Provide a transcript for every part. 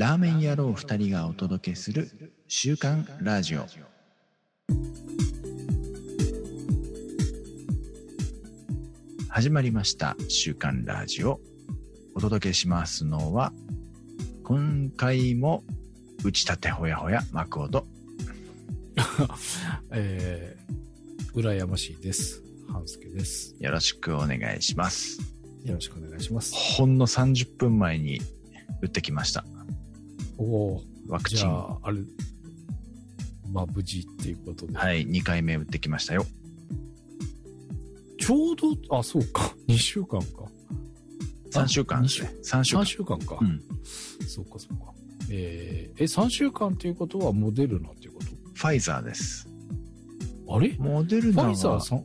ラーメン野郎二人がお届けする週刊ラジオ。始まりました週刊ラジオ。お届けしますのは、今回も打ち立てほやほやマクオと、えー、羨ましいです。半助です。よろしくお願いします。よろしくお願いします。ほんの30分前に打ってきました。おお、ワクチン。あ、あれ、まあ、無事っていうことで。はい、2回目打ってきましたよ。ちょうど、あ、そうか。2週間か。3週間ですね。3週3間。週間か。うん。そうか、そうか。えー、え、3週間っていうことはモデルナっていうこファイザーです。とあれ？フモデルナァイザーは、さん、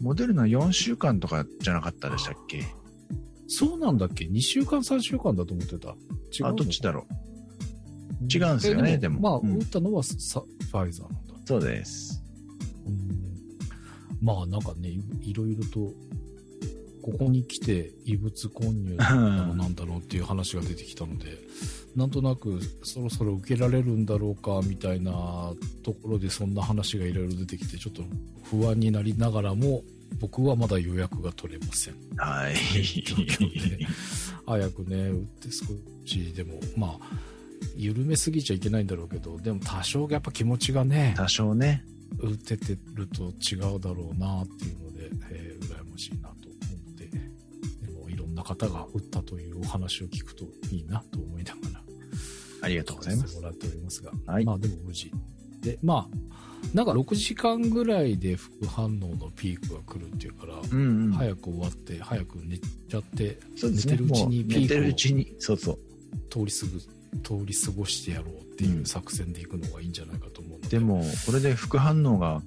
モデルナ4週間とかじゃなかったでしたっけ？そうなんだっけ ?2 週間、3週間だと思ってた。違うのあ、どっちだろう？違うんですよねえでも。まあ、うん。打ったのはさファイザーなんだ。そうです。うん。まあなんかね、いいろいろと、ここに来て異物混入だのなんだろうっていう話が出てきたので、なんとなくそろそろ受けられるんだろうかみたいなところでそんな話がいろいろ出てきて、ちょっと不安になりながらも、僕はまだ予約が取れません。はい。早くね、打って少しでも、まあ、緩めすぎちゃいけないんだろうけど、でも多少やっぱ気持ちがね、多少ね。打ててると違うだろうなっていうので、えー羨ましいなとな方が打ったというお話を聞くといいなと思いながら、ありがとうございます。もらっておりますが、はいまあでも無事。で、まあ、なんか6時間ぐらいで副反応のピークが来るっていうから、うんうん。早く終わって、早く寝ちゃって、そうですね。寝てるうちにもう寝てるうピーちに、そうそう。クを通りすぐ、通り過ごしてやろうっていう作戦でいくのがいいんじゃないかと思うので。で、も、これで副反応が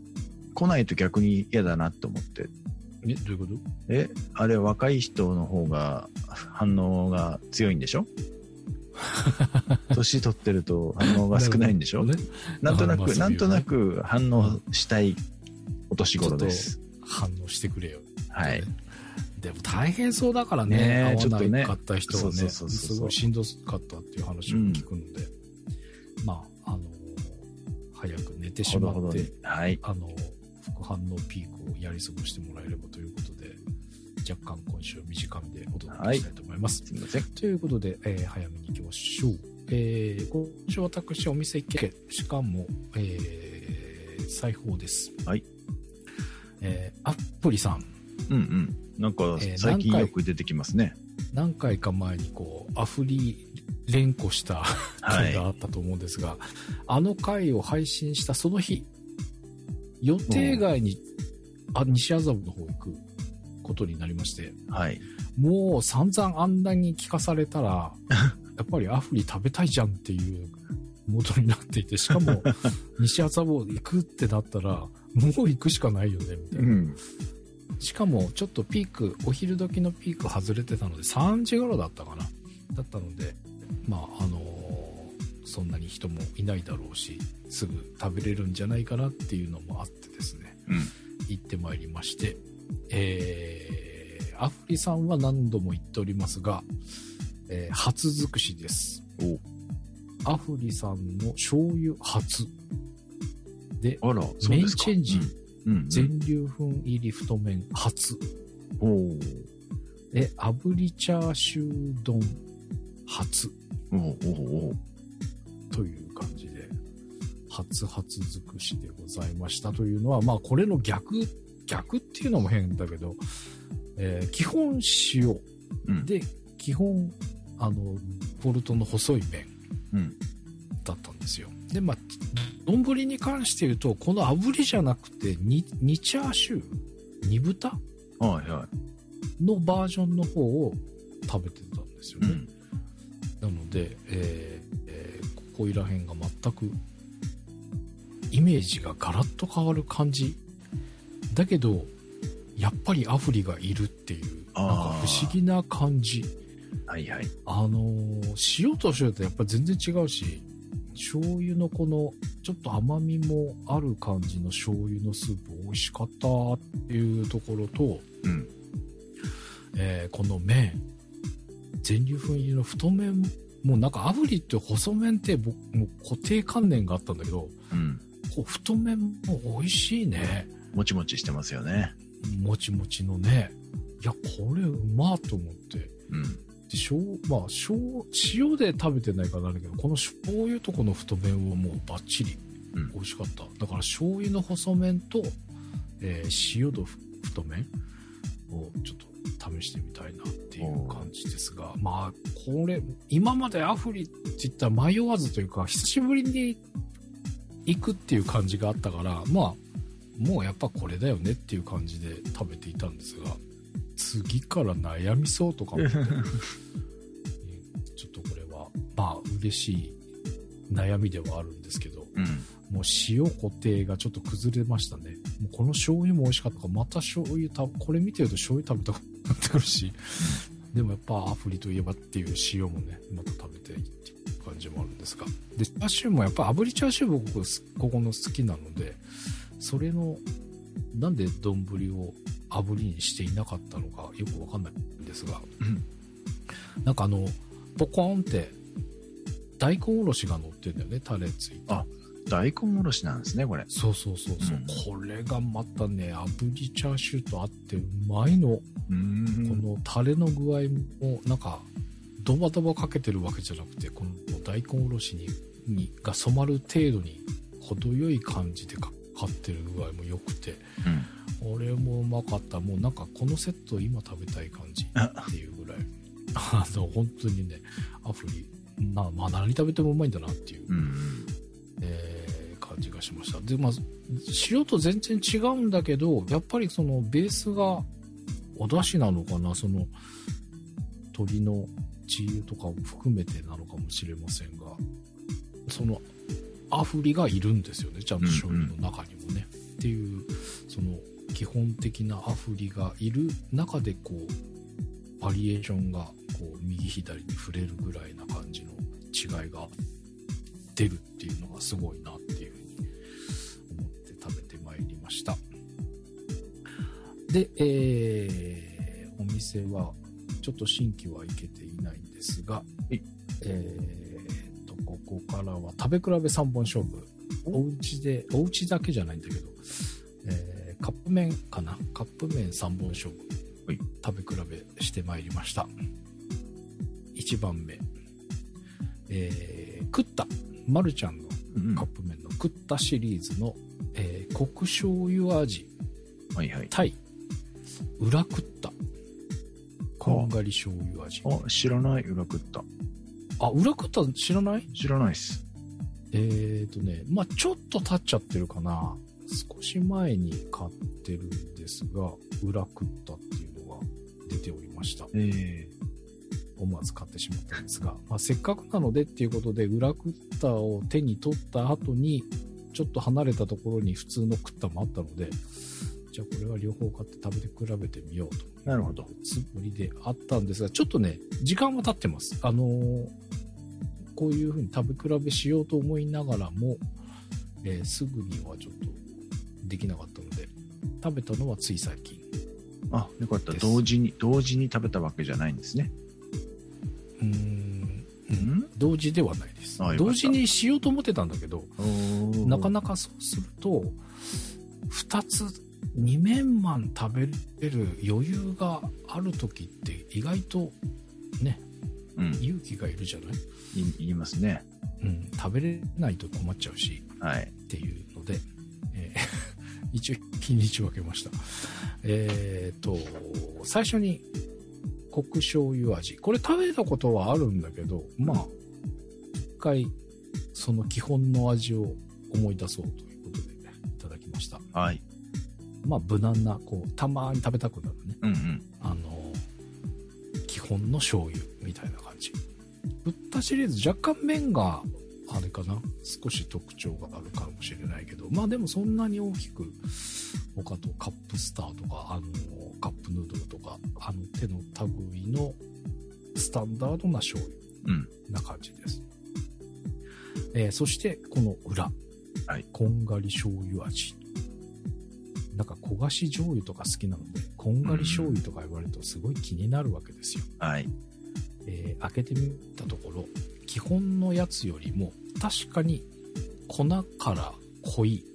来ないと逆に嫌だなって思って。え、どういうこと？え、あれ若い人の方が反応が強いんでしょ？年取ってると反応が少ないんでしょ？ね。なんとなく、なんとなく反応したいお年頃です。反応してくれよ。はい。でも大変そうだからね、ねえ会わちょっとねなかった人はね、すごいしんどかったっていう話を聞くので、まあ、あの、早く寝てしまって、ほどほどに。はい。あの、副反応ピークをやり過ごしてもらえればということで、若干今週短めでお届けしたいと思います。すみません。ということで、えー早めに行きましょう。えー、今週私お店行け、しかも、えー、裁縫です。はい。えー、アップリさん。うんうん。なんかえー最近よく出てきますね。何回か前にこう、アフリ連呼した は回い。があったと思うんですが、あの回を配信したその日、予定外に、あ、西麻布の方行くことになりまして、はい。もう散々あんなに聞かされたら、やっぱりアフリ食べたいじゃんっていうモードになっていて、しかも 西麻布行くってなったら、もう行くしかないよね、みたいうな。ん。しかも、ちょっとピーク、お昼時のピーク外れてたので、3時頃だったかな。だったので、まあ、あのーそんなに人もいないだろうし、すぐ食べれるんじゃないかなっていうのもあってですね、うん。行ってまいりまして、えー、アフリさんは何度も言っておりますが、えー初尽くしです。おアフリさんの醤油初。で、あら、メイン。チェンジ、うん。うん。全粒粉入り太麺初。おおで、炙りチャーシュー丼初おおおおという感じで、初初尽くしでございましたというのは、まあこれの逆、逆っていうのも変だけど、えー基本塩うん。で、基本、あの、ボルトの細い麺うん。だったんですよ。で、まあ、丼に関して言うと、この炙りじゃなくて、煮、煮チャーシュー煮豚はいはい。のバージョンの方を食べてたんですよね。うん。なので、えーえーここいら辺が全くイメージがガラッと変わる感じだけどやっぱりアフリがいるっていうなんか不思議な感じはいはい。あのー塩と塩とやっぱり全然違うし醤油のこのちょっと甘みもある感じの醤油のスープ美味しかったっていうところと、うん。えーこの麺全粒粉入りの太麺もうなんか炙りって細麺って僕もう固定観念があったんだけど、うん。こう太麺も美味しいね。もちもちしてますよね。もちもちのね。いや、これうまーと思って。うん。で、しょう、まあ、しょう、塩で食べてないからだけど、この醤油とこの太麺はもうバッチリうん美味しかった。だから醤油の細麺と、えー塩と太麺をちょっと試してみたいなっていう感じですが、まあ、これ、今までアフリって言ったら迷わずというか、久しぶりに行くっていう感じがあったから、まあ、もうやっぱこれだよねっていう感じで食べていたんですが、次から悩みそうとか思って、ちょっとこれは、まあ、嬉しい悩みではあるんですけど、うん。もう塩固定がちょっと崩れましたね。もうこの醤油も美味しかったから、また醤油た、これ見てると醤油食べたくなってくるし、でもやっぱアフリといえばっていう塩もね、また食べていっていう感じもあるんですが。で、チャーシューもやっぱ炙りチャーシュー僕、ここの好きなので、それの、なんで丼を炙りにしていなかったのかよくわかんないんですが、なんかあの、ポコーンって、大根おろしが乗ってんだよね、タレついて。あ大根おろしなんですね、これ。そうそうそうそう、これがまたね、炙りチャーシューとあってうまいの。こん。のタレの具合も、なんか、ドバドバかけてるわけじゃなくて、この大根おろしに、にが染まる程度に、程よい感じでかかってる具合も良くて、うん。これもうまかった。もうなんかこのセット今食べたい感じっていうぐらい。あの、本当にね、アフリ、な、まあ何食べてもうまいんだなっていう、うん。しました。で、まあ、塩と全然違うんだけど、やっぱりそのベースがお出汁なのかな、その鶏の血油とかを含めてなのかもしれませんが、そのアフリがいるんですよね、ちゃんと醤油の中にもね。っていう、その基本的なアフリがいる中でこう、バリエーションがこう右左に触れるぐらいな感じの違いが出るっていうのがすごいなっした。で、えー、お店はちょっと新規は行けていないんですがはい、えーと、ここからは食べ比べ3本勝負。お家で、お家だけじゃないんだけど、えーカップ麺かな？カップ麺3本勝負。はい食べ比べしてまいりました。1番目。えー、クッタ、マルちゃんカップ麺のクッタシリーズの、えー、黒醤油味、はいはい。タイ、裏クッタ、こんがり醤油味。あ、知らない、裏食った。あ、裏クッタ知らない？知らないっす。えーとね、まあちょっと経っちゃってるかな。少し前に買ってるんですが、裏クッタっていうのが出ておりました。え思わず買ってしまったんですが、まあ、せっかくなのでっていうことで、裏クッタを手に取った後に、ちょっと離れたところに普通のクッタもあったので、じゃあこれは両方買って食べて比べてみようと。ー、なるほど。つもりであったんですが、ちょっとね、時間は経ってます。あのーこういう風に食べ比べしようと思いながらも、えーすぐにはちょっとできなかったので、食べたのはつい最近。あ、よかった。同時に、同時に食べたわけじゃないんですね。うーん、うん同時ではないです同時にしようと思ってたんだけど、なかななかそうすると、二つ、二面マン食べれる余裕がある時って意外とね、うん。勇気がいるじゃない？い言いますね。うん、食べれないと困っちゃうし、はい。っていうので、えー 一応日にち分けました。えっ、と、最初に黒醤油味。これ食べたことはあるんだけど、まあ、一回その基本の味を思い出そうということで、いただきました。はい。まあ、無難な、こう、たまに食べたくなるね。うんうん。あの、基本の醤油みたいな感じ。ブッダシリーズ若干麺が、あれかな少し特徴があるかもしれないけど、まあでもそんなに大きく、他とカップスターとか、あの、カップヌードルとか、あの手の類のスタンダードな醤油うん。な感じです。えーそして、この裏。はいこんがり醤油味。なんか焦がし醤油とか好きなので、こんがり醤油とか言われるとすごい気になるわけですよ。はい。えー開けてみたところ、基本のやつよりも確かに粉から濃い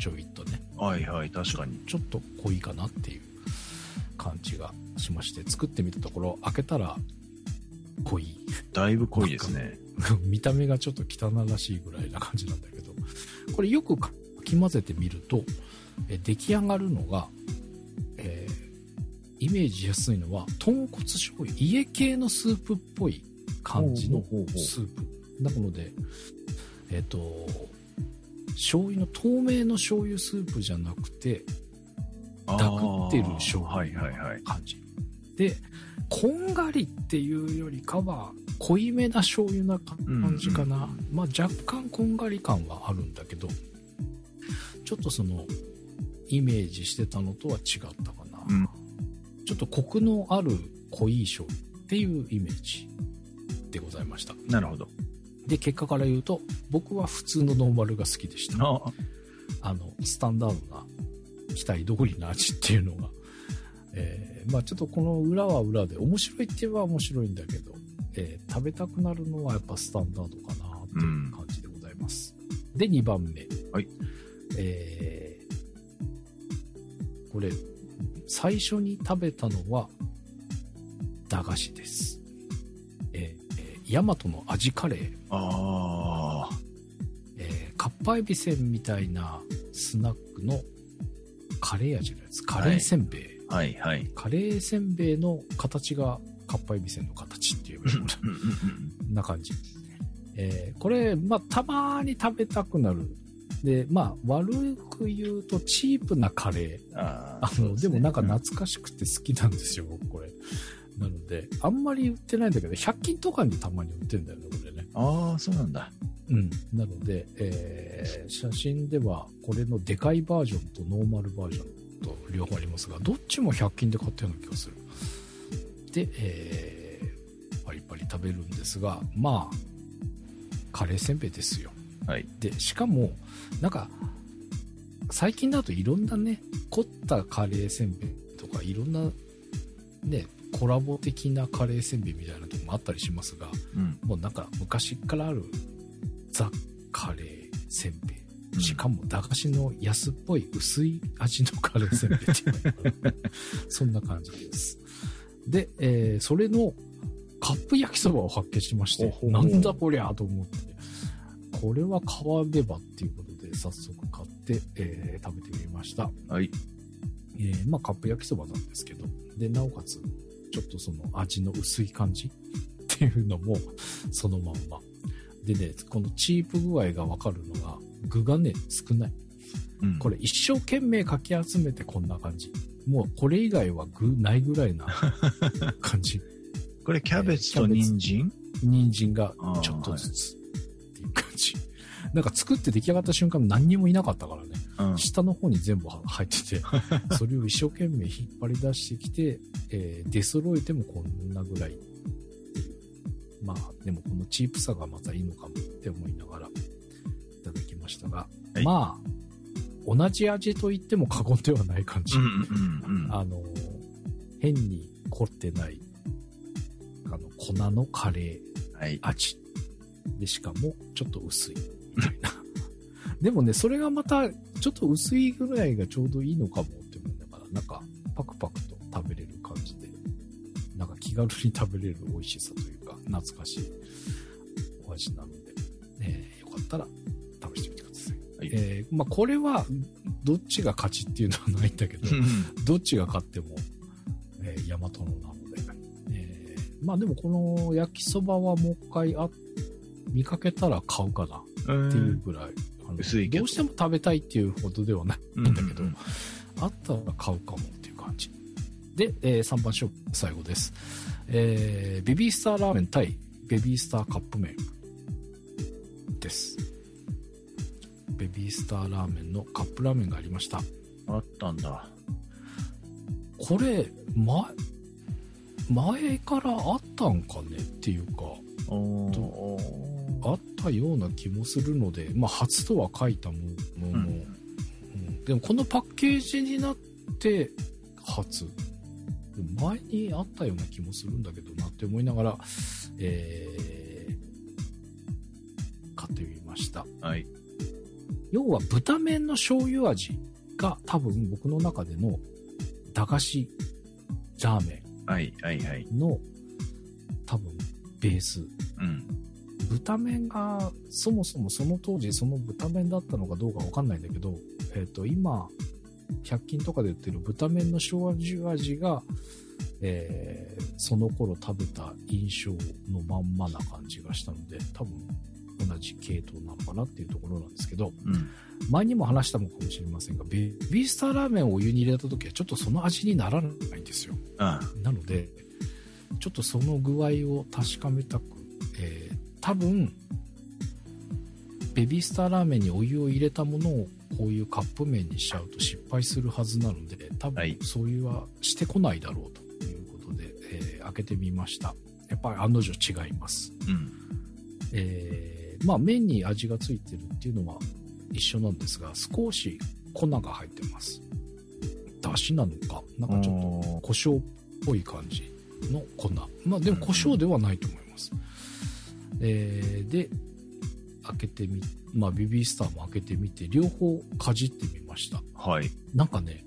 ちょいとねはいはい、確かに。ちょっと濃いかなっていう感じがしまして作ってみたところ開けたら濃いだいぶ濃いですね。見た目がちょっと汚らしいぐらいな感じなんだけどこれよくかき混ぜてみるとえ出来上がるのが、えーイメージしやすいのは豚骨醤油家系のスープっぽい感じのスープなのでえっ、と醤油の透明の醤油スープじゃなくてダクってる醤はい油。の感じ、でこんがりっていうよりかは濃いめな醤油な感じかな、まあ若干こんがり感はあるんだけどちょっとそのイメージしてたのとは違ったかな、うん。ちょっとコクのある濃い醤油っていうイメージでございました。なるほど。で結果から言うと僕は普通のノーマルが好きでした。ああ。のスタンダードな期待通りの味っていうのが、えーまあちょっとこの裏は裏で面白いって言えば面白いんだけど、えー食べたくなるのはやっぱスタンダードかなっていう感じでございます、で2番目。はい。えーこれ最初に食べたのは駄菓子ですヤマトの味カレー。あえー、かっぱえびせんみたいなスナックのカレー味のやつ。カレーせんべい、ー。はいはい。カレーせんべいの形がかっぱえびせんの形っていう。うん。うん。うん。な感じ、えーこれ、まあ、たまに食べたくなる。でまあ悪く言うとチープなカレー。ああので,、ねもなんか懐かしくて好きなんですよ僕これなのであんまり売ってないんだけど100均とかにたまに売ってんだよねこれねああ、そうなんだ。うん、なので、えー写真ではこれのでかいバージョンとノーマルバージョンと両方ありますがどっちも100均で買ったような気がするで、えーパリパリ食べるんですがまあカレーせんべいですよはい。でしかもなんか最近だといろんなね凝ったカレーせんべいとかいろんなねコラボ的なカレーせんべいみたいなとこもあったりしますがうん。もうなんか昔からあるザ・カレーせんべうんい。しかも駄菓子の安っぽい薄い味のカレーせんべいっていう そんな感じです。で、えーそれのカップ焼きそばを発見しまして、なんだこりゃと思って、これは買わねばっていうことで早速買って、えー食べてみました。はい。えーまあカップ焼きそばなんですけど、で、なおかつ、ちょっとその味の薄い感じっていうのもそのまんま。でね、このチープ具合がわかるのが、具がね、少ない。うんこれ一生懸命かき集めてこんな感じ。もうこれ以外は具ないぐらいな 感じ。これキャベツと人参？人参がちょっとずつ。なんか作って出来上がった瞬間何にもいなかったからね。うん。下の方に全部入ってて、それを一生懸命引っ張り出してきて、えー出揃えてもこんなぐらいっていう。まあ、でもこのチープさがまたいいのかもって思いながらいただきましたが、はいまあ、同じ味と言っても過言ではない感じ。うんうんうん。あの、変に凝ってない、あの、粉のカレーはい。味。で、しかも、ちょっと薄い。みたいな。でもね、それがまた、ちょっと薄いぐらいがちょうどいいのかもって思いながら、なんか、パクパクと食べれる感じで、なんか気軽に食べれる美味しさというか、懐かしいお味なので、えーよかったら試してみてください。はい。えーまあ、これは、どっちが勝ちっていうのはないんだけど、どっちが勝っても、えー、大和のなので、えーまあでもこの焼きそばはもう一回あ見かけたら買うかな。うんっていうぐらい、あの薄いけど。どうしても食べたいっていうほどではないうんんだけど、あったら買うかもっていう感じ。で、え3番勝負最後です、えーベビースターラーメン対ベビースターカップ麺です。ベビースターラーメンのカップラーメンがありました。あったんだ。これ前前からあったんかねっていうかおー。どおーあったような気もするので、まあ、初とは書いたものの、うんうんでもこのパッケージになって初前にあったような気もするんだけどなって思いながら、え買ってみました。はい。要は豚麺の醤油味が多分僕の中での駄菓子ラーメはい、はい、はい。ンの多分ベース。うん。豚麺がそもそもその当時その豚麺だったのかどうかわかんないんだけど、えっ、と今100均とかで売ってる豚麺の醤油味が、えーその頃食べた印象のまんまな感じがしたので多分同じ系統なのかなっていうところなんですけどうん。前にも話したのかもしれませんがベビースターラーメンをお湯に入れた時はちょっとその味にならないんですよあなのでちょっとその具合を確かめたく、えー多分ベビースターラーメンにお湯を入れたものをこういうカップ麺にしちゃうと失敗するはずなので多はい。分そういうはしてこないだろうということで、えー開けてみました。やっぱり案の定違います。うん。えーまあ麺に味がついてるっていうのは一緒なんですが少し粉が入ってます。だしなのか？なんかちょっと胡椒っぽい感じの粉。まあでも胡椒ではないと思います、えーで開けてみまあベビースターも開けてみて両方かじってみました。はい。なんかね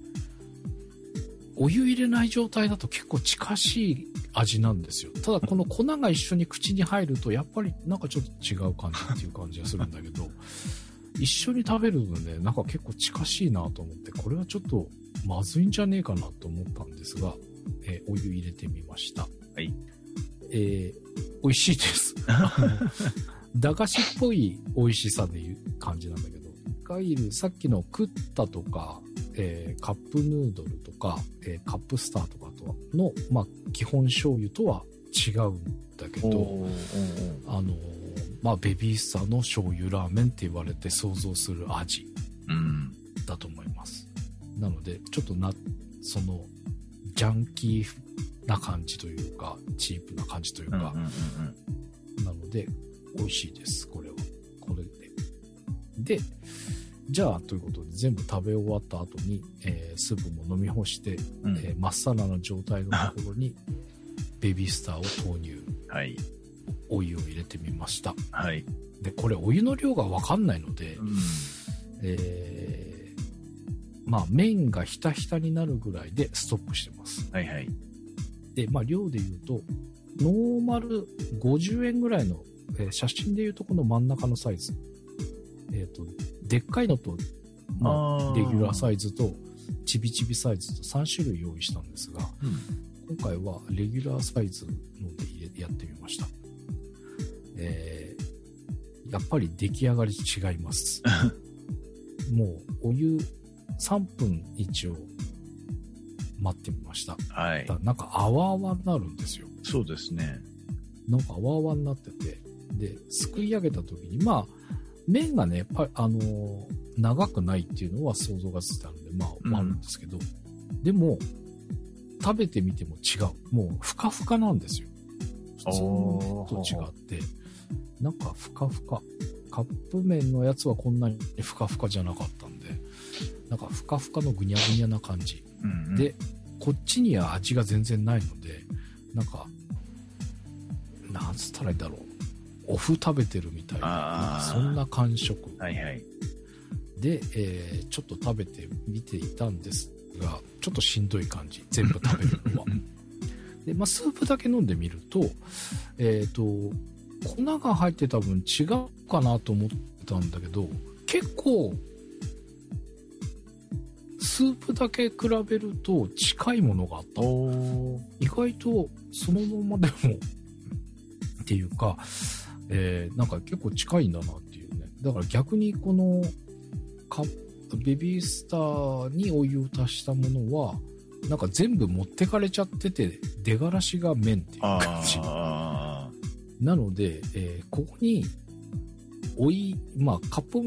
お湯入れない状態だと結構近しい味なんですよ。ただこの粉が一緒に口に入るとやっぱりなんかちょっと違う感じっていう感じがするんだけど 一緒に食べるのねなんか結構近しいなと思ってこれはちょっとまずいんじゃねえかなと思ったんですが、えーお湯入れてみました。はいえー美味しいです。駄菓子っぽい美味しさでいう感じなんだけどいわゆるさっきのクッタとか、えーカップヌードルとか、えーカップスターとかとの、まあ、基本醤油とは違うんだけどあのーまあ、ベビースターの醤油ラーメンって言われて想像する味うん。だと思います。なのでちょっとなそのジャンキーな感じというかチープな感じというか。なので、美味しいです、これは。これで。で、じゃあ、ということで、全部食べ終わった後に、えースープも飲み干して、うんえーまっさらな状態のところに、ベビースターを投入、はい。お湯を入れてみました。はい。で、これ、お湯の量がわかんないのでう、ん。えーまあ、麺がひたひたになるぐらいでストップしてます。はいはい。で、まあ、量で言うと、ノーマル50円ぐらいの、えー写真で言うとこの真ん中のサイズ。えっ、と、でっかいのと、まあ、レギュラーサイズと、ちびちびサイズと3種類用意したんですが、うん。今回はレギュラーサイズのでやってみました。えーやっぱり出来上がり違います。もう、お湯3分一応待ってみました。はいだなんか泡々になるんですよ。そうですね。なんか泡々になってて、で、すくい上げた時に、まあ、麺がね、パあのー長くないっていうのは想像がついたので、まあ、うんあるんですけど、でも、食べてみても違う。もう、ふかふかなんですよ。普通の麺と違って、なんかふかふか。カップ麺のやつはこんなにふかふかじゃなかったなんかふかふかのぐにゃぐにゃな感じ。うんうん、で、こっちには味が全然ないので、なんか、なんつったらいいんだろう。お麩食べてるみたいな、そんな感触はいはい。で、えーちょっと食べてみていたんですが、ちょっとしんどい感じ。全部食べるのは。で、まあ、スープだけ飲んでみると、えっ、と、粉が入ってた分違うかなと思ってたんだけど、結構、スープだけ比べると近いものがあった。お意外とそのままでもっていうか、えーなんか結構近いんだなっていうね。だから逆にこのカベビースターにお湯を足したものは、なんか全部持ってかれちゃってて、出がらしが麺っていう感じ。あなので、えーここに、おい、まあ、カップ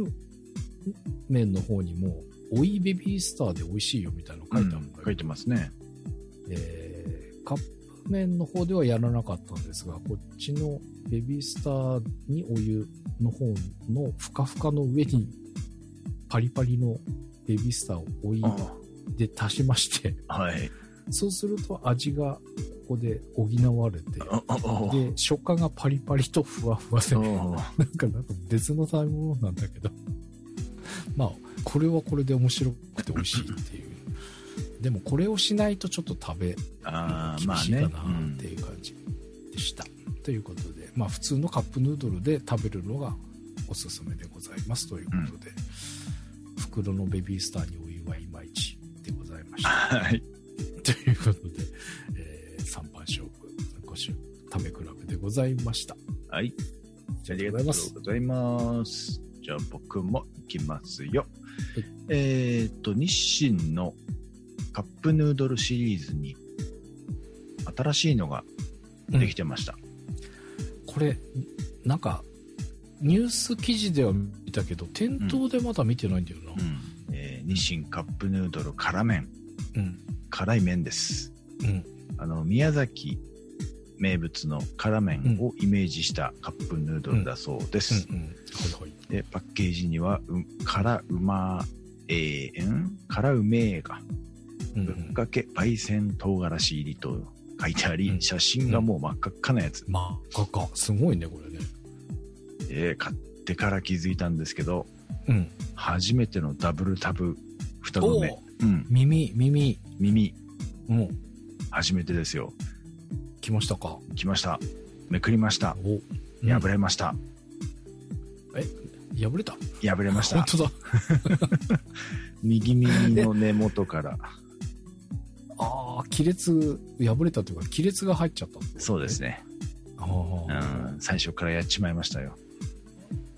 麺の方にも、おいベビースターで美味しいよみたいなのあ、書いてあるんだけど、書いてますね。えーカップ麺の方ではやらなかったんですが、こっちのベビースターにお湯の方のふかふかの上にパリパリのベビースターをお湯あで足しまして、はい。そうすると味がこで補われて、で、食感がパリパリとふわふわで、おなんか、なんか別の食べ物なんだけど、まあ、これはこれで面白くて美味しいっていう。でもこれをしないとちょっと食べああ、厳まあね。しいかなっていう感じでした。ということで、まあ普通のカップヌードルで食べるのがおすすめでございますということで、袋のベビースターにお湯はいまいちでございました。はい。ということで、えー、三番勝負、ご種食べ比べでございました。はい。あありがとうございます。じゃあ僕も行きますよ。えーっと、日清のカップヌードルシリーズに新しいのができてました。これ、なんか、ニュース記事では見たけど、店頭でまだ見てないんだよな。うんえー日清カップヌードル辛麺。うん。辛い麺です。うん。あの、宮崎名物の辛麺をイメージしたカップヌードルだそうです。で、パッケージには、う辛うまえー、ん？辛うめえが、うんぶっかけ焙煎唐辛子入りと書いてあり、うん写真がもう真っ赤っかなやつ。まあ、かか、すごいね、これね。えー買ってから気づいたんですけど、うん。初めてのダブルタブ双子目お。うん、耳、耳、耳、うん。初めてですよ。来ましたか？来ました。めくりました。お、破れました。破れた？破れました本。当だ。右耳の根元から。ああ、亀裂、破れたというか、亀裂が入っちゃったねそうです。ね。あうあ。ん、最初からやっちまいましたよ。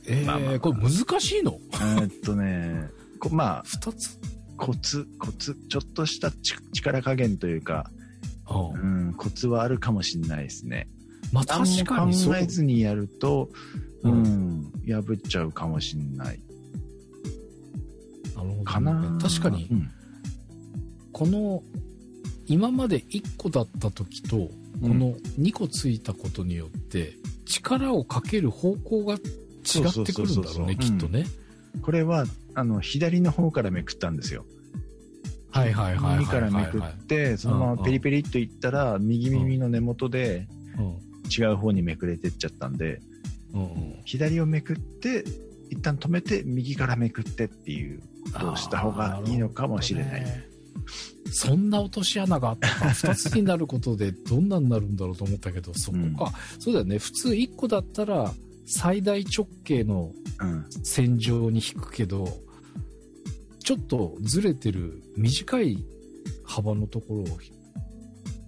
ええまあまあまあこれ難しいの？えーっとね、こまあ、二つ？コツ、コツ、ちょっとしたち力加減というか、うん、コツはあるかもしれないですね。まあ確かに考えずにやると、う、うん破っちゃうかもしれない。なるほどねかな確かにう、ん。この、今まで1個だった時と、この2個ついたことによって、力をかける方向が違ってくるんだろうね、きっとね。これは、あの、左の方からめくったんですよ。はいはいはいはいはいはい。右からめくって、そのままペリペリっといったら、右耳の根元で違う方にめくれてっちゃったんで、うん。うんうん。左をめくって、一旦止めて、右からめくってっていうことをした方がいいのかもしれない。そんな落とし穴があったか。二つになることでどんなになるんだろうと思ったけど、そこか。そうだよね。普通1個だったら、最大直径のうん。線上に引くけど、ちょっとずれてる短い幅のところを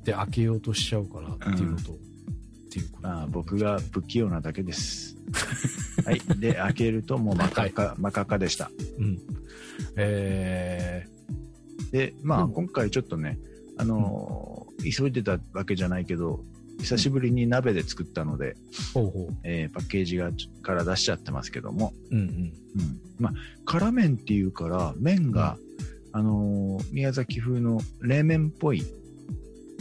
で開けようとしちゃうからっていうのと、っていうことまあ、僕が不器用なだけです。はい。で、開けるともう真っ赤っか、真っ赤っかでした。うん。えで、まあ、今回ちょっとね、あのー急いでたわけじゃないけど、久しぶりに鍋で作ったので、うほえーパッケージがから出しちゃってますけども、う。うんうん。まあ、辛麺っていうから、麺が、あのー宮崎風の冷麺っぽい、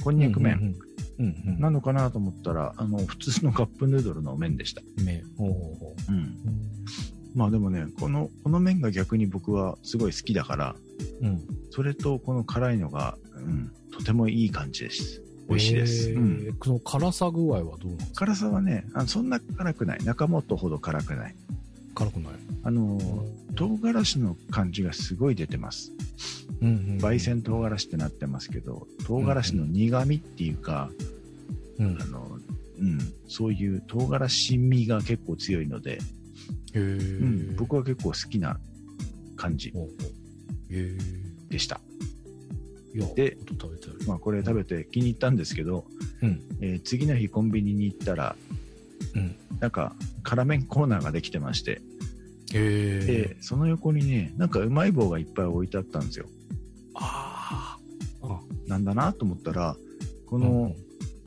こんうん。にゃく麺うんうん。うんなのかなと思ったら、あの、普通のカップヌードルの麺でした。うん。麺。ほうほうほうん。う。まあでもね、この、この麺が逆に僕はすごい好きだから、うん。それとこの辛いのが、うん、とてもいい感じです。美味しいです。えうん。ーこの辛さ具合はどうなんですか？辛さはね、あそんな辛くない。中本ほど辛くない。辛くない？あのー、唐辛子の感じがすごい出てます。うんうん。焙煎唐辛子ってなってますけど、唐辛子の苦味っていうか、うん。あの、うん、そういう唐辛子味が結構強いので、へうん、ー僕は結構好きな感じでした。で。まあこれ食べて気に入ったんですけど、うん。えー次の日コンビニに行ったら、うん。なんか辛麺コーナーができてまして。で、その横にね、なんかうまい棒がいっぱい置いてあったんですよ。ああ。あなんだなと思ったら、ここの、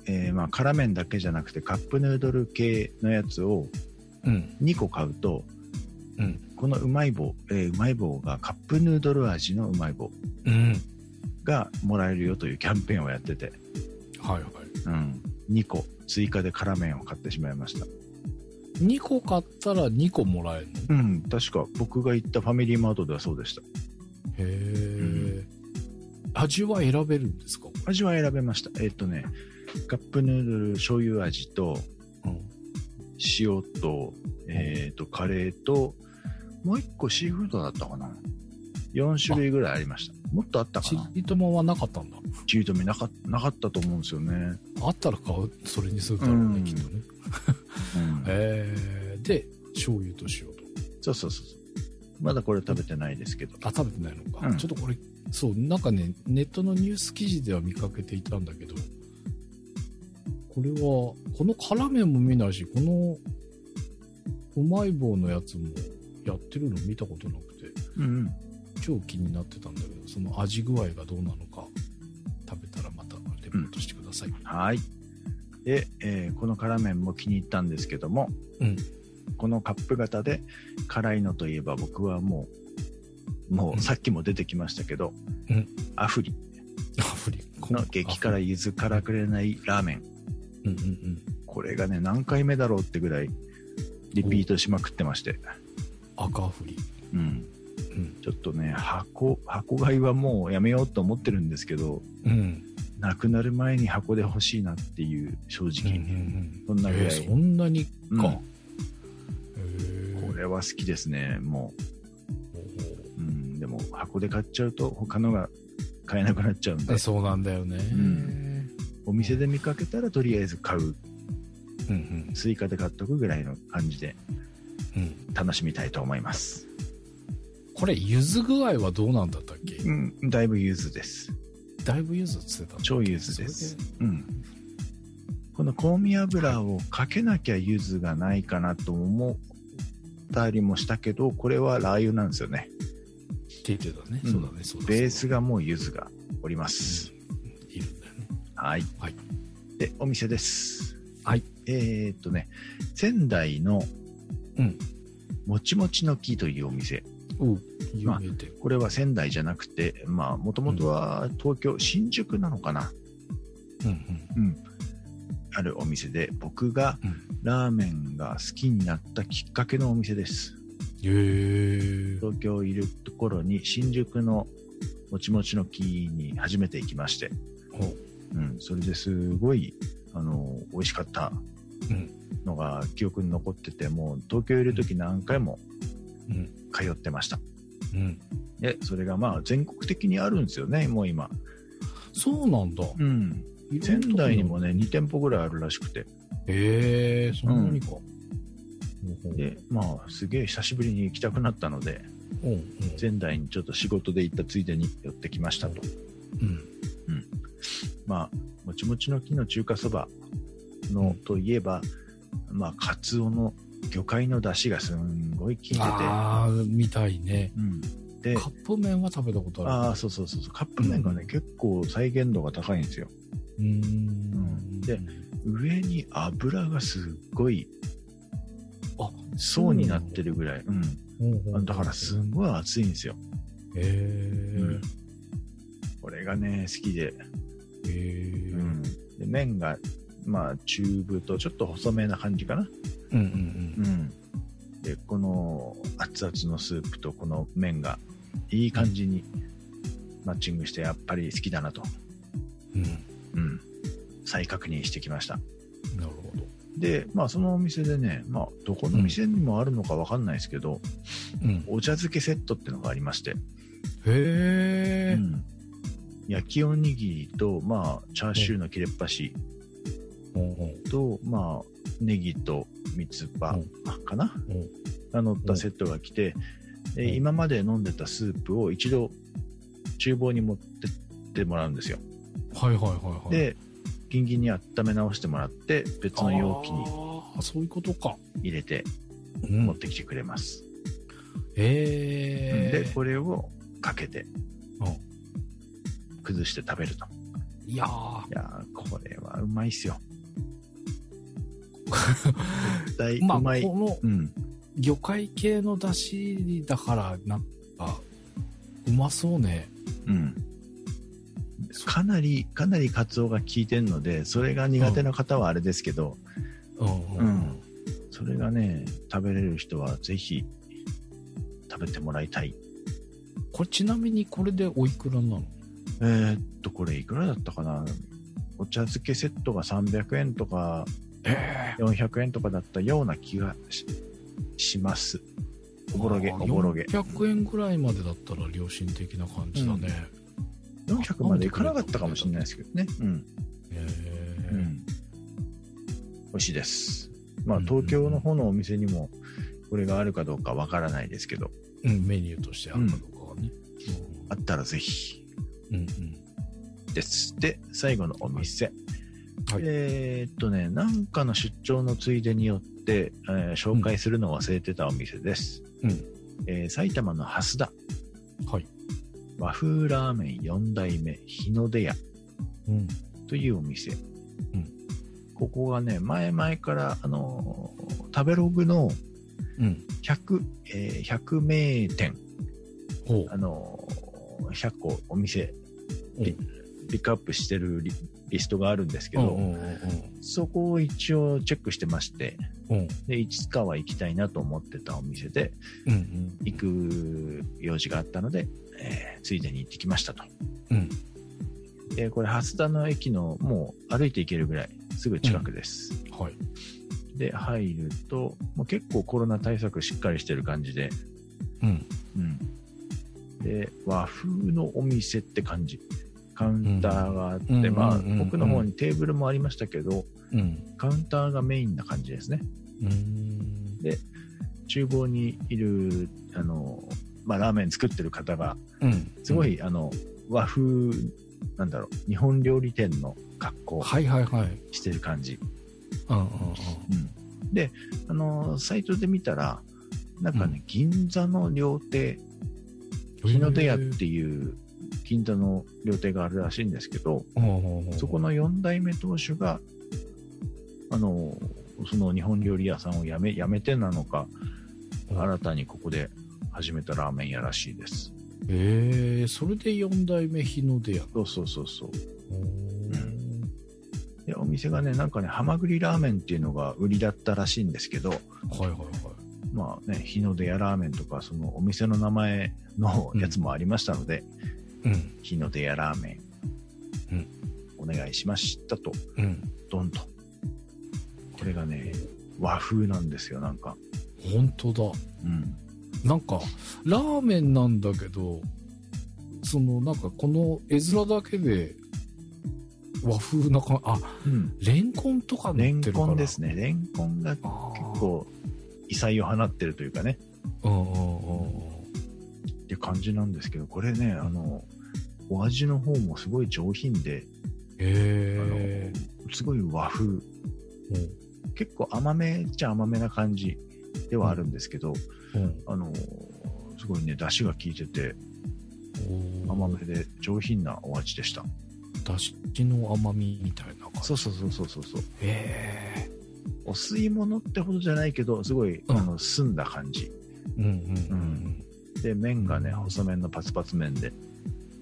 えーまあ辛麺だけじゃなくてカップヌードル系のやつをうん。2個買うと、うん。このうまい棒、えーうまい棒がカップヌードル味のうまい棒うん。がもらえるよというキャンペーンをやってて、はいはい。うん、2個追加で辛麺を買ってしまいました。2個買ったら2個もらえるの？うん、確か僕が行ったファミリーマートではそうでした。へえ。味は選べるんですか？味は選べました。えっ、とね、カップヌードル醤油味と、うん。塩と、えっ、と、カレーと、もう一個シーフードだったかな。4種類ぐらいありました。もっとあったかチな。リトマはなかったんだ。チートミなかなかったと思うんですよね。あったら買う、それにするだろうね、うんきっとね。うん えー、で、醤油と塩と。そうそうそうそう。まだこれ食べてないですけど。あ、食べてないのか。うんちょっとこれ、そう、なんかね、ネットのニュース記事では見かけていたんだけど、これは、この辛麺も見ないし、この、うまい棒のやつもやってるの見たことなくて、うん。超気になってたんだけど、その味具合がどうなのか、食べたらまたレポートしてください。はい。で、えーこの辛麺も気に入ったんですけども、うん。このカップ型で辛いのといえば僕はもう、もうんうさっきも出てきましたけど、うんアフリアフリの激辛ゆず辛くれないラーメン。うんうんうん。これがね、何回目だろうってぐらいリピートしまくってまして。赤アフリ。うん。うん。ちょっとね、箱、箱買いはもうやめようと思ってるんですけど、うん。なくなる前に箱で欲しいなっていう正うんうんう直。ん。そんなぐらいえーそんなにか。うんこれは好きですね、もう。うん、でも箱で買っちゃうと他のが買えなくなっちゃうんで、そうなんだよね。んお店で見かけたらとりあえず買う、うんうん追加で買っとくぐらいの感じでうん。楽しみたいと思います。これ、柚子具合はどうなんだったっけ？うん、だいぶ柚子です。だいぶ柚子つってた超柚子です。うん。この香味油をかけなきゃ柚子がないかなと思ったりもしたけど、これはラー油なんですよね。って言ってたね。うんそうだね、そうだベースががもう柚子がおります。いるんだよね。はい。はいで、お店です。はい。えーっとね、仙台の、うん。もちもちの木というお店。おう、有名店。これは仙台じゃなくて、まあ、もともとは東京、新宿なのかなうんうん。あるお店で、僕がうん。うん。ラーメンが好きになったきっかけのお店です。へー。東京いるところに、新宿のもちもちの木に初めて行きまして、おうん、それですごい、あの、美味しかったうん。のが記憶に残ってて、もう東京いる時何回もうん。通ってました。うん。で、それがまあ全国的にあるんですよね、もう今。そうなんだ。うん。仙台にもね、2店舗ぐらいあるらしくて。へえ、そんなにか。で、まあ、すげえ久しぶりに行きたくなったので、うん、うん。仙台にちょっと仕事で行ったついでに寄ってきましたと。うん。まあ、もちもちの木の中華そばのといえば、まあ、カツオの魚介の出汁がすんごい効いてて、ああ、みたいね。うん。でカ、ップ麺は食べたことある。ああ、そうそうそうそう、カップ麺がね、うん結構再現度が高いんですよ。うーん。で上に油がすっごいあ、層になってるぐらい。うん。うんだからすんごい熱いんですよ。へえうん。これがね、好きで。へえ。う。ん。で麺が、まあ、中太、ちょっと細めな感じかな。うんうんうん。で、この熱々のスープとこの麺がいい感じにマッチングしてやっぱり好きだなと。うん。うん。うん。再確認してきました。なるほど。で、まあそのお店でね、まあどこの店にもあるのかわかんないですけど、うん。お茶漬けセットってのがありまして、へえう。ん。焼きおにぎりと、まあチャーシューの切れっ端うんうんと、まあネギと三つ葉うんかな？うんが乗ったセットが来て、でうん今まで飲んでたスープを一度厨房に持ってってもらうんですよ。はいはいはいはい。、で、ギンギンに温め直してもらって、別の容器にそういうことか。入れてうん持ってきてくれます。へえ。で、これをかけてうん崩して食べると。いやーいやー、これはうまいっすよ。まあ。このうん。魚介系の出汁だから、なんか、うまそうね。うん。かなり、かなりカツオが効いてるので、それが苦手な方はあれですけど、うんうんそれがね、食べれる人はぜひ食べてもらいたい。これちなみにこれでおいくらなの？えーっと、これいくらだったかな？お茶漬けセットが300円とかえ400円とかだったような気がしします。おぼろげ、おぼろげ。400円ぐらいまでだったら良心的な感じだね。400までいかなかったかもしれないですけどね。うん。へーうん。美味しいです。まあ、うん東京の方のお店にも、これがあるかどうかわからないですけど、うん、メニューとしてあるかどうかはね。あったらぜひうんうん。です。で、最後のお店。はいえーっとね、なんかの出張のついでによって、えー紹介するのを忘れてたお店です。うんえー埼玉の蓮田はい。和風ラーメン4代目日の出屋うん。というお店。んここがね、前々から、あのー食べログのうん。100、えー100名店、ほあのー100個お店う。ピピックアップしてるリリストがあるんですけど、うんうんうんそこを一応チェックしてまして、うん。うんで、いつかは行きたいなと思ってたお店で、うんうん。行く用事があったので、えーついでに行ってきましたと。うん。で、これ、蓮田の駅のもう歩いて行けるぐらい、すぐ近くです。はい。で、入ると、もう結構コロナ対策しっかりしてる感じで、うん。うん。で、和風のお店って感じ。カウンターがあって、うんまあ、奥の方にテーブルもありましたけど、うん。カウンターがメインな感じですね。うん。で厨房にいる、あの、まあ、ラーメン作ってる方が、うん。すごい、あの、和風、なんだろう、日本料理店の格好はいはいはい。してる感じ。で、あの、サイトで見たら、なんかね、銀座の料亭、うん。日の出屋っていう銀座の料亭があるらしいんですけど、そこの、の4代目当主が、あの、その日本料理屋さんを辞め、辞めてなのか、うん新たにここで始めたラーメン屋らしいです。えー、それで4代目日の出屋。そうそうそうそう。うんで、お店がね、なんかね、ハマグリラーメンっていうのが売りだったらしいんですけど、はいはいはい。まあね、日の出屋ラーメンとか、そのお店の名前のやつもありましたので、うん。日の出屋ラーメン、うんお願いしましたと、うん。ドンと。これがね、和風なんですよ、なんか。本当だ。うん。なんか、ラーメンなんだけど、そのなんかこの絵面だけで和風な感あ、うん。レンコンとか乗レンってるから。コンですね。レンコンが結。構異彩を放ってるというかね、うんうんうんうん。って感じなんですけど、これね、あの、お味の方もすごい上品で、へあのすごい和風。え。結構甘めっちゃ甘めな感じではあるんですけど、うん。うんあの、すごいね、出汁が効いてて、甘めで上品なお味でした。だしの甘みみたいな感じ。そうそうそうそうそうそう。へえ。お吸い物ってほどじゃないけど、すごい、うんあの、澄んだ感じ。うんうんうんで、麺がね、細麺のパツパツ麺で、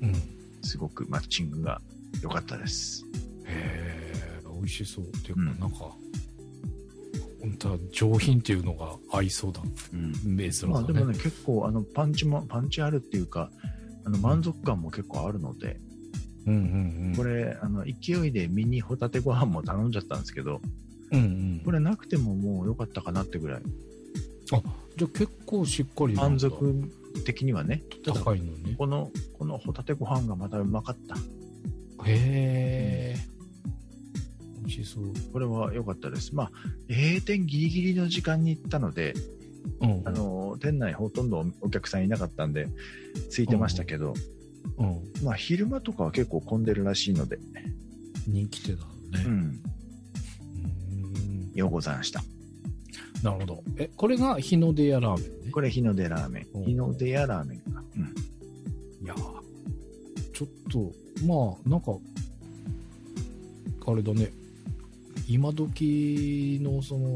うん。すごくマッチングが良かったです。え、美味しそう。っていうか、うんなんか、本当は上品っていうのが合いそうだ。うん。ベースのまあでもね、結構、あの、パンチも、パンチあるっていうか、あの、満足感も結構あるので、うんうんうん。これ、あの、勢いでミニホタテご飯も頼んじゃったんですけど、うんうん。これなくてももう良かったかなってぐらい、じゃあ結構しっかり満足的にはね。高いのね。この、このホタテご飯がまたうまかった。へえ。美味しそう。これは良かったです。まあ、閉店ギリギリの時間に行ったので、うん。あの、店内ほとんどお客さんいなかったんで、空いてましたけど、うん。まあ、昼間とかは結構混んでるらしいので、人気店なのね。うん、うん。ようござんした。なるほど。え、これが日の出屋ラーメンね？これ、日の出ラーメン。うん日の出屋ラーメンか。うん。いやーちょっと、まあ、なんか、あれだね、今時のその、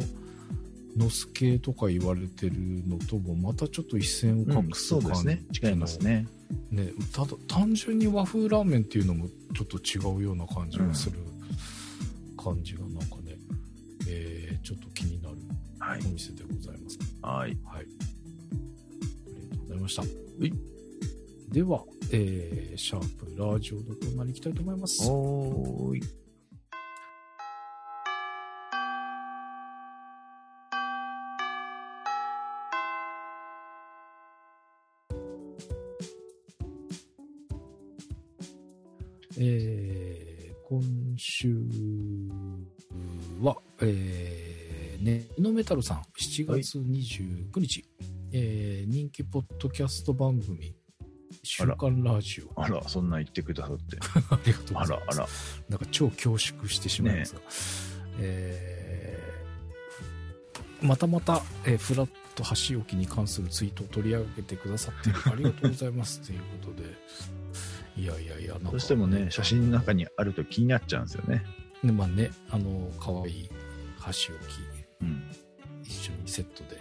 のすけとか言われてるのともまたちょっと一線を画うん、すそうですね。違いますね。ねただ単純に和風ラーメンっていうのもちょっと違うような感じがする感じがなんかね、えーちょっと気になるはいお店でございます。はい。はい。ありがとうございました。はい。では、えー、シャープラジオのコーナーに行きたいと思います。おい。えネノメタルさん、7月29日、えー人気ポッドキャスト番組、週刊ラジオ。あら、そんなん言ってくださって。ありがとうございます。あら、あら。なんか超恐縮してしまいますが、えーまたまた、えーフラット箸置きに関するツイートを取り上げてくださってありがとうございます ということで、いやいやいや、なんかどうしてもね、写真の中にあると気になっちゃうんですよね。でまあね、あの、可愛い箸置き、うん。一緒にセットで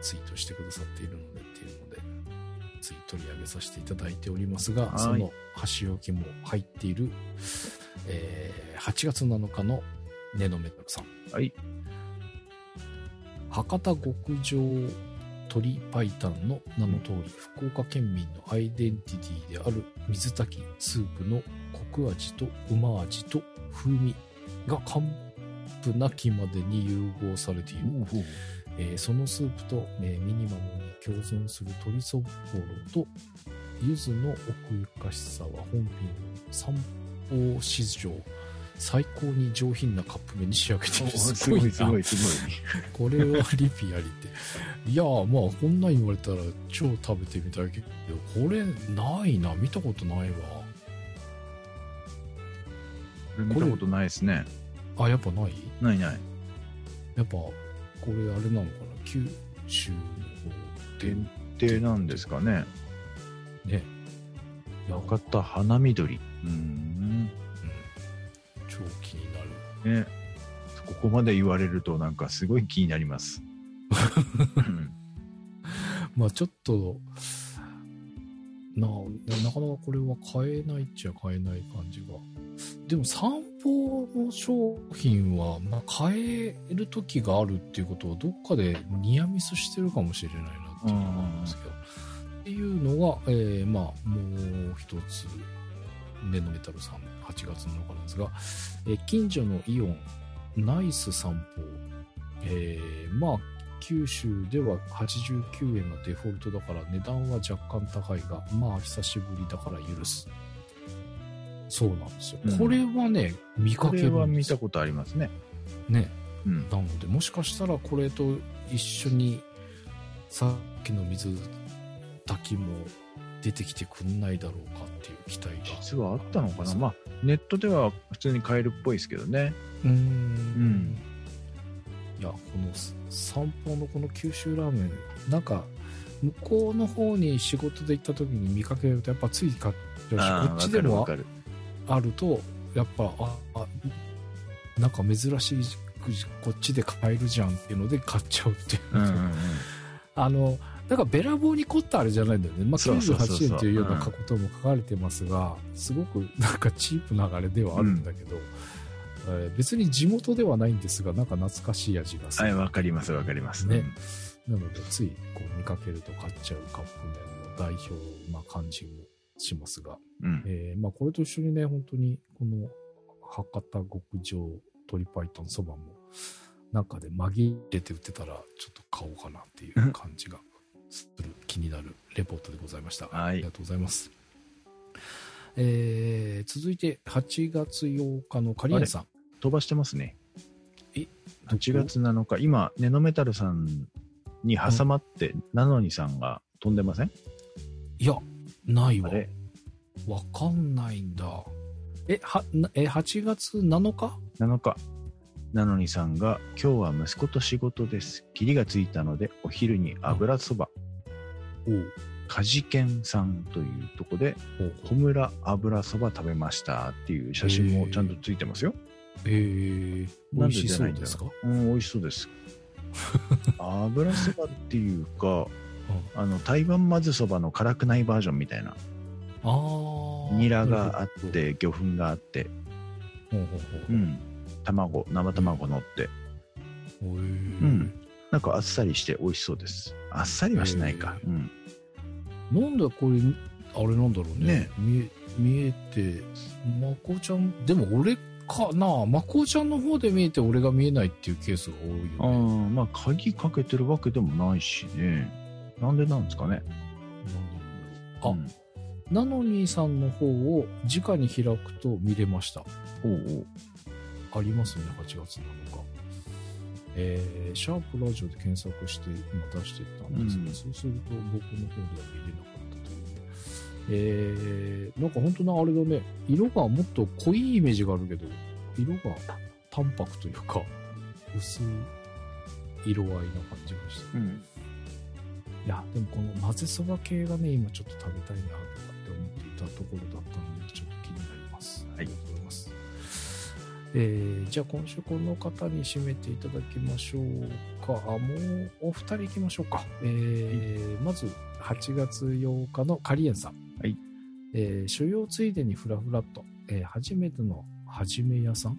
ツイートしてくださっているのでっていうので、つい取り上げさせていただいておりますが、はいその箸置きも入っている、えー8月7日のネノメタルさん。はい。博多極上鶏白湯の名の通り、福岡県民のアイデンティティである水炊きスープのコク味とうま味と風味が完膚なきまでに融合されている。えーそのスープと、えーミニマムに共存する鶏そぼろと柚子の奥ゆかしさは本品の三宝史上最高に上品なカップ麺に仕上げている。すごい、すごい、すごい。これはリピありって。いやー、まあ、こんなん言われたら超食べてみたいけど、これないな、見たことないわ。見たことないですね。あ、やっぱない？ないない。やっぱ、これあれなのかな？九州の限定なんですかね。ね。いや、博多花緑。うーん。超気になる。ね。ここまで言われるとなんかすごい気になります。うんまあちょっと、な、なかなかこれは買えないっちゃ買えない感じが。でも散歩の商品は、まあ買える時があるっていうことはどっかでニアミスしてるかもしれないなっていうのがあるんですけど。っていうのが、えーまあもう一つ、ネノメタルさん8月7日なんですが、えー近所のイオンナイス散歩、えーまあ九州では89円がデフォルトだから値段は若干高いが、まあ久しぶりだから許す。そうなんですよ。うんこれはね、見かこれけるんですよ。は見たことありますね。ね。うん。なので、もしかしたらこれと一緒にさっきの水炊きも出てきてくんないだろうかっていう期待が。実はあったのかな。まあ、ネットでは普通に買えるっぽいですけどね。うーん。や、この散歩のこの九州ラーメン、なんか、向こうの方に仕事で行った時に見かけるとやっぱつい買っちゃうし、こっちでも。あると、やっぱ、あ、あ、なんか珍しい、こっちで買えるじゃんっていうので買っちゃうっていう。うんうんうん。あの、だからべらぼうに凝ったあれじゃないんだよね。まあ、そうそうそうそう98円というようなことも書かれてますが、すごくなんかチープなあれではあるんだけど、えー別に地元ではないんですが、なんか懐かしい味がすはい、る。わかりますわかります。ねなので、ついこう見かけると買っちゃうカップ麺の代表な感じもしますが、うん。うん。えーまあこれと一緒にね、本当にこの博多極上鶏白湯そばも、なんかで紛れて売ってたら、ちょっと買おうかなっていう感じがする、気になるレポートでございました。はいありがとうございます。えー続いて8月8日のカリエンさん。飛ばしてますね。え8月7日、今、ネノメタルさんに挟まって、ナノニさんが飛んでません？いや、ないわ。わかんないんだ。え、は、なえ、8月7日 ?7 日。ナノニさんが、今日は息子と仕事です。霧がついたので、お昼に油そば、おうかじけんさんというとこで、おう小村油そば食べましたっていう写真もちゃんとついてますよ。えー、美味しでじゃないんだそうですかうん、美味しそうです。油そばっていうか、あの、台湾まぜそばの辛くないバージョンみたいな。ああ。ニラがあっ。て、魚粉があって、ほうほうほうほう。うん。卵、生卵乗って、うん。なんかあっさりして美味しそうです。あっさりはしないか。へうん。なんでこれ、あれなんだろうね。ね見え、見えて、まこちゃん、でも俺かなまこちゃんの方で見えて俺が見えないっていうケースが多いああよね。まあ、鍵かけてるわけでもないしね。なんでなんですかね。あ、うんナノニーさんの方を直に開くと見れました。おうありますね、8月7日。えー、シャープラジオで検索して今出してたんですけど、うんそうすると僕の方では見れなかったという。えー、なんか本当なあれだね、色がもっと濃いイメージがあるけど、色が淡白というか、薄い色合いな感じがして。うん。いや、でもこの混ぜそば系がね、今ちょっと食べたいなとかって思っていたところだったので、ちょっと気になります。はいありがとうございます。えー、じゃあ今週この方に締めていただきましょうか。あ、もうお二人行きましょうか。えー、まず8月8日のカリエンさん。はい。えー、所用ついでにフラフラっと、えー、初めてのはじめ屋さん？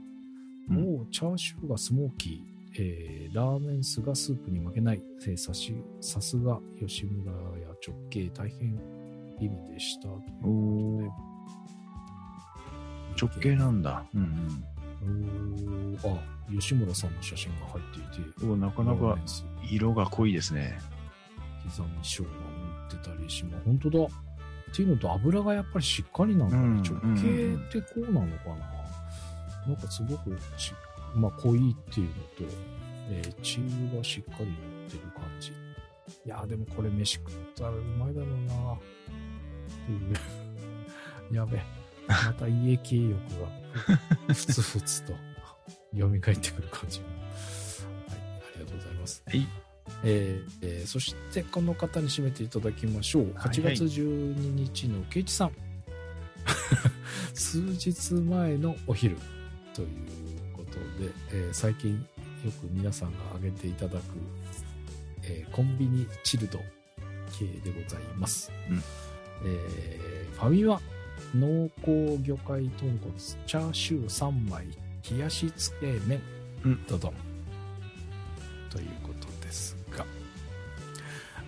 うんもうチャーシューがスモーキー。えー、ラーメンスがスープに負けない、えーさしさすが吉村や直径大変意味でしたということで直径なんだ。うんおーあ吉村さんの写真が入っていてうん。おなかなか色が濃いですね。刻み生姜を塗ってたりします本当だっていうのと油がやっぱりしっかりなんだね、うん直径ってこうなのかな、なんかすごくし、まあ、濃いっていうのと、えー、チーズがしっかり塗ってる感じ。いやーでもこれ飯食ったらうまいだろうなっていう。やべ。また家系欲がふつふつと蘇ってくる感じはいありがとうございます。はい。えーえーそしてこの方に締めていただきましょう。はい8月12日のケイチさん。数日前のお昼ということで、えー最近よく皆さんが挙げていただく、えーコンビニチルド系でございます。うんえーファミマ濃厚魚介豚骨チャーシュー3枚冷やしつけ麺、うんドドンということですが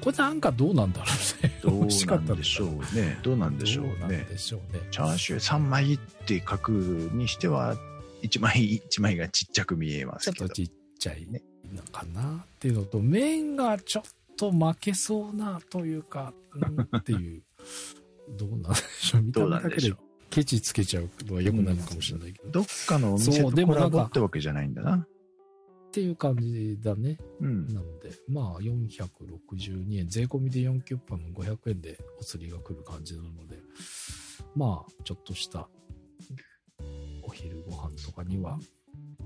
これなんかどうなんだろうねどうなんでしょうね。どうなんでしょどうね。うねチャーシュー3枚って書くにしては、1枚 1枚がちっちゃく見えますけど。ちょっとちっちゃいねのかなっていうのと麺がちょっと負けそうなというか、うんっていうどうなんでしょう 見た目だけで。ケチつけちゃうのは良くないのかもしれないけど、どっかのお店とコラボってわけじゃないんだな。っていう感じだねうん。なので、まあ、462円、税込みで4キュッパの500円でお釣りが来る感じなので、まあ、ちょっとしたお昼ご飯とかには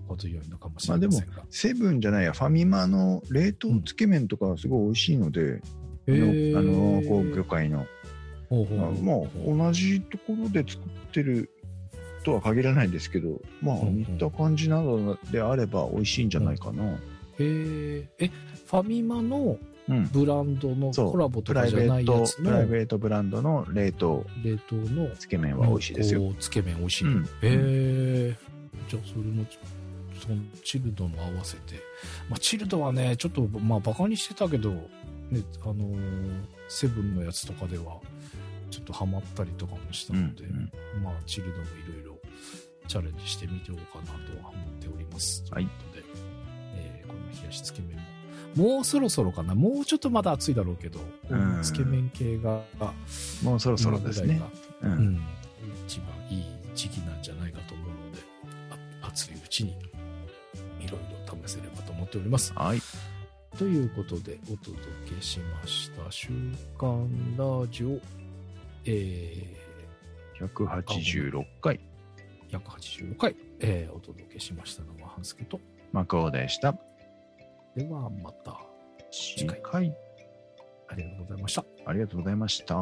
程よいのかもしれませんが。セブンじゃないや、ファミマの冷凍つけ麺とかはすごい美味しいので、へーあの、こう魚介の。ほうほうほうまあ、同じところで作ってるとは限らないですけど、まあ、うんうん似た感じなのであれば美味しいんじゃないかな。へーえ、ファミマのうん。ブランドのコラボとプライかじゃないやつ、のプライベートブランドの冷凍冷凍のつけ麺は美味しいですよ。つけ麺美味しい。うんへえ。じゃあそれもちそのチルドも合わせて、まあ、チルドはねちょっとまあバカにしてたけど、ねあのーセブンのやつとかではちょっとハマったりとかもしたので、うんまあチルドもいろいろチャレンジしてみようかなとは思っております。はいということで、えーこの冷やしつけ麺ももうそろそろかなもうちょっとまだ暑いだろうけど、うんつけ麺系がもうそろそろですねうん。うん、一番いい時期なんじゃないかと思うので、あ熱いうちにいろいろ試せればと思っております。はい。ということでお届けしました、週刊ラジオ、え186回、ー、185回、えーお届けしましたのは半助と、マカオでした。ではまた次回、ありがとうございました。ありがとうございました。